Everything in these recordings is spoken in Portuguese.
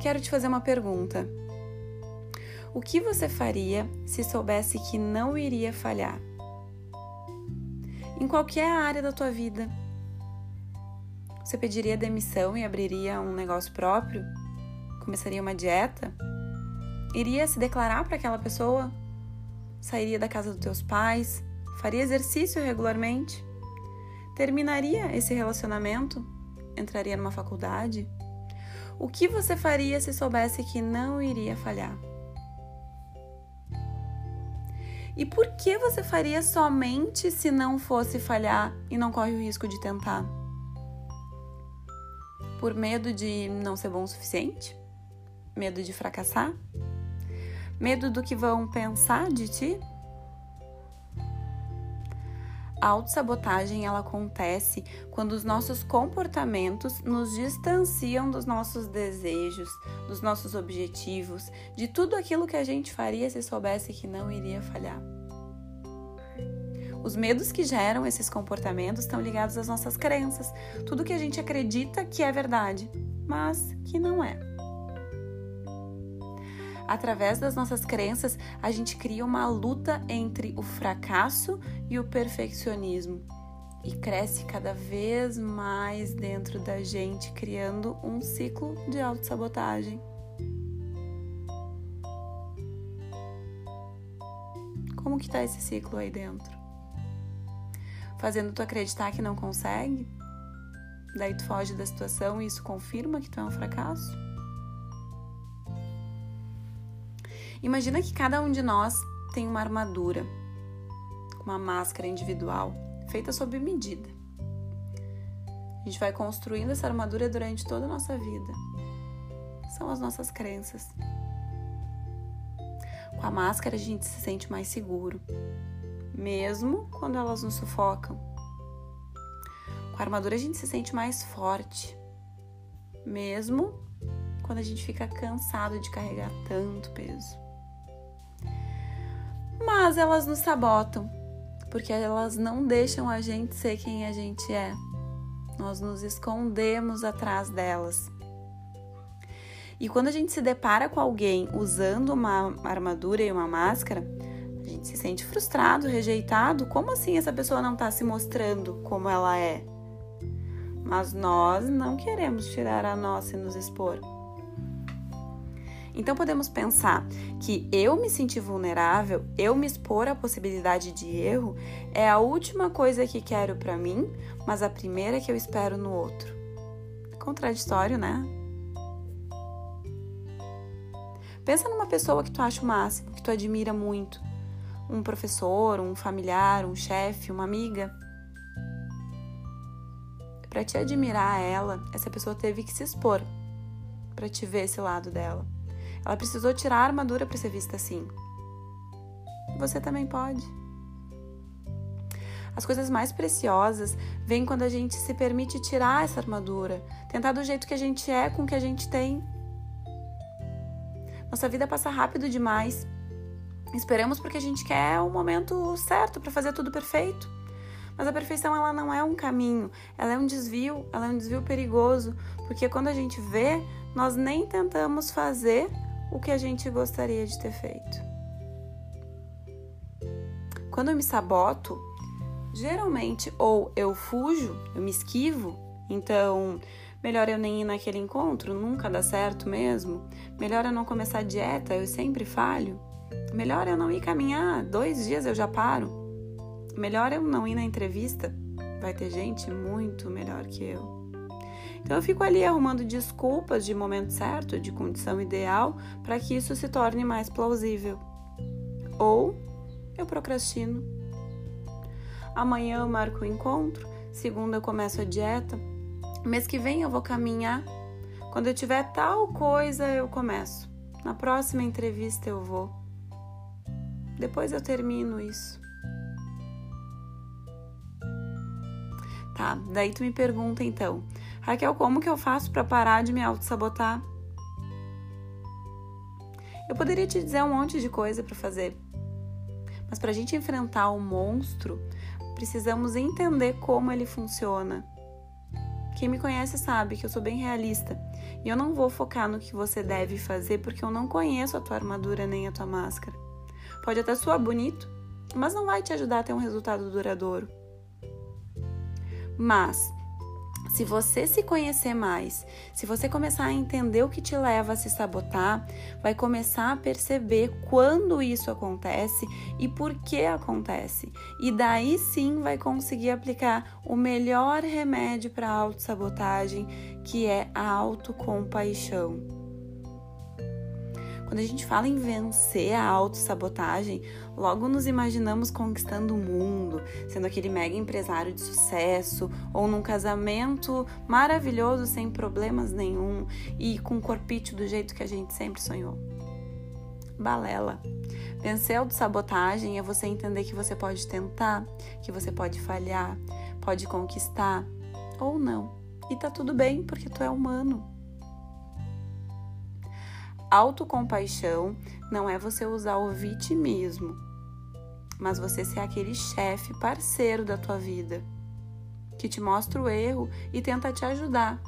quero te fazer uma pergunta. O que você faria se soubesse que não iria falhar? Em qualquer área da tua vida. Você pediria demissão e abriria um negócio próprio? Começaria uma dieta? Iria se declarar para aquela pessoa? Sairia da casa dos teus pais? Faria exercício regularmente? Terminaria esse relacionamento? Entraria numa faculdade? O que você faria se soubesse que não iria falhar? E por que você faria somente se não fosse falhar e não corre o risco de tentar? Por medo de não ser bom o suficiente? Medo de fracassar? Medo do que vão pensar de ti? A autossabotagem ela acontece quando os nossos comportamentos nos distanciam dos nossos desejos, dos nossos objetivos, de tudo aquilo que a gente faria se soubesse que não iria falhar. Os medos que geram esses comportamentos estão ligados às nossas crenças, tudo que a gente acredita que é verdade, mas que não é através das nossas crenças, a gente cria uma luta entre o fracasso e o perfeccionismo e cresce cada vez mais dentro da gente, criando um ciclo de autossabotagem. Como que tá esse ciclo aí dentro? Fazendo tu acreditar que não consegue? Daí tu foge da situação e isso confirma que tu é um fracasso? Imagina que cada um de nós tem uma armadura, uma máscara individual feita sob medida. A gente vai construindo essa armadura durante toda a nossa vida. São as nossas crenças. Com a máscara a gente se sente mais seguro, mesmo quando elas nos sufocam. Com a armadura a gente se sente mais forte, mesmo quando a gente fica cansado de carregar tanto peso mas elas nos sabotam, porque elas não deixam a gente ser quem a gente é. Nós nos escondemos atrás delas. E quando a gente se depara com alguém usando uma armadura e uma máscara, a gente se sente frustrado, rejeitado. Como assim essa pessoa não está se mostrando como ela é? Mas nós não queremos tirar a nossa e nos expor. Então podemos pensar que eu me sentir vulnerável, eu me expor à possibilidade de erro, é a última coisa que quero para mim, mas a primeira que eu espero no outro. Contraditório, né? Pensa numa pessoa que tu acha o máximo, que tu admira muito. Um professor, um familiar, um chefe, uma amiga. Para te admirar ela, essa pessoa teve que se expor para te ver esse lado dela. Ela precisou tirar a armadura para ser vista assim. Você também pode. As coisas mais preciosas vêm quando a gente se permite tirar essa armadura, tentar do jeito que a gente é com o que a gente tem. Nossa vida passa rápido demais. Esperamos porque a gente quer o momento certo para fazer tudo perfeito. Mas a perfeição ela não é um caminho, ela é um desvio, ela é um desvio perigoso, porque quando a gente vê, nós nem tentamos fazer o que a gente gostaria de ter feito. Quando eu me saboto, geralmente ou eu fujo, eu me esquivo, então melhor eu nem ir naquele encontro, nunca dá certo mesmo. Melhor eu não começar a dieta, eu sempre falho. Melhor eu não ir caminhar, dois dias eu já paro. Melhor eu não ir na entrevista, vai ter gente muito melhor que eu. Então eu fico ali arrumando desculpas de momento certo, de condição ideal, para que isso se torne mais plausível. Ou eu procrastino. Amanhã eu marco o encontro, segunda eu começo a dieta, mês que vem eu vou caminhar. Quando eu tiver tal coisa, eu começo. Na próxima entrevista eu vou. Depois eu termino isso. Tá, daí tu me pergunta então, Raquel, como que eu faço para parar de me auto-sabotar? Eu poderia te dizer um monte de coisa para fazer, mas para a gente enfrentar o monstro, precisamos entender como ele funciona. Quem me conhece sabe que eu sou bem realista E eu não vou focar no que você deve fazer porque eu não conheço a tua armadura nem a tua máscara. Pode até soar bonito, mas não vai te ajudar a ter um resultado duradouro. Mas se você se conhecer mais, se você começar a entender o que te leva a se sabotar, vai começar a perceber quando isso acontece e por que acontece. E daí sim vai conseguir aplicar o melhor remédio para a autossabotagem, que é a autocompaixão. Quando a gente fala em vencer a autossabotagem, logo nos imaginamos conquistando o mundo, sendo aquele mega empresário de sucesso, ou num casamento maravilhoso sem problemas nenhum e com um corpite do jeito que a gente sempre sonhou. Balela. Vencer a autossabotagem é você entender que você pode tentar, que você pode falhar, pode conquistar ou não. E tá tudo bem, porque tu é humano. Autocompaixão não é você usar o vitimismo, mas você ser aquele chefe parceiro da tua vida, que te mostra o erro e tenta te ajudar.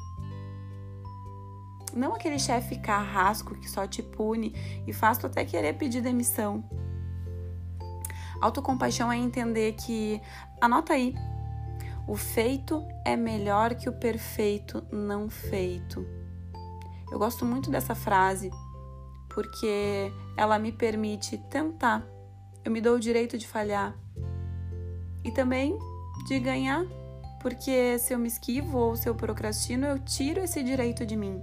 Não aquele chefe carrasco que só te pune e faz tu até querer pedir demissão. Autocompaixão é entender que, anota aí, o feito é melhor que o perfeito não feito. Eu gosto muito dessa frase porque ela me permite tentar. Eu me dou o direito de falhar e também de ganhar, porque se eu me esquivo ou se eu procrastino, eu tiro esse direito de mim.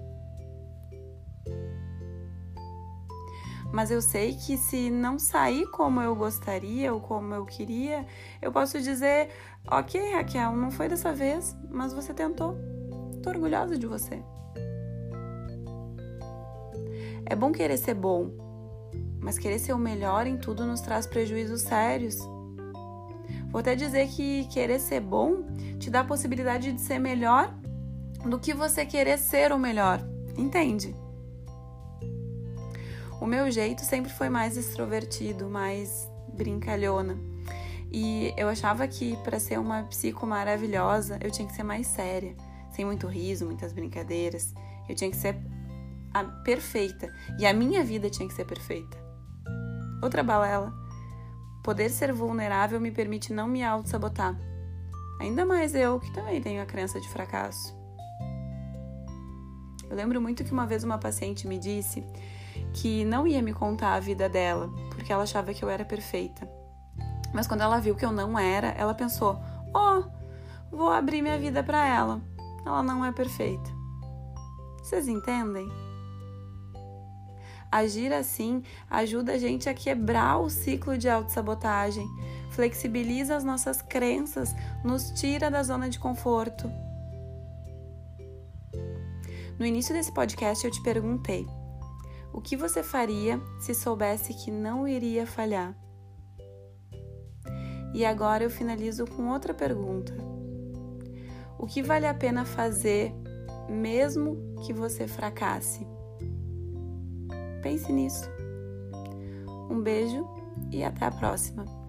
Mas eu sei que se não sair como eu gostaria ou como eu queria, eu posso dizer: Ok, Raquel, não foi dessa vez, mas você tentou. Tô orgulhosa de você. É bom querer ser bom, mas querer ser o melhor em tudo nos traz prejuízos sérios. Vou até dizer que querer ser bom te dá a possibilidade de ser melhor do que você querer ser o melhor, entende? O meu jeito sempre foi mais extrovertido, mais brincalhona. E eu achava que para ser uma psico maravilhosa, eu tinha que ser mais séria, sem muito riso, muitas brincadeiras. Eu tinha que ser perfeita e a minha vida tinha que ser perfeita. Outra balela. Poder ser vulnerável me permite não me auto-sabotar. Ainda mais eu, que também tenho a crença de fracasso. Eu lembro muito que uma vez uma paciente me disse que não ia me contar a vida dela, porque ela achava que eu era perfeita. Mas quando ela viu que eu não era, ela pensou: "Ó, oh, vou abrir minha vida para ela. Ela não é perfeita." Vocês entendem? Agir assim ajuda a gente a quebrar o ciclo de autossabotagem, flexibiliza as nossas crenças, nos tira da zona de conforto. No início desse podcast eu te perguntei: o que você faria se soubesse que não iria falhar? E agora eu finalizo com outra pergunta: o que vale a pena fazer mesmo que você fracasse? Pense nisso. Um beijo e até a próxima!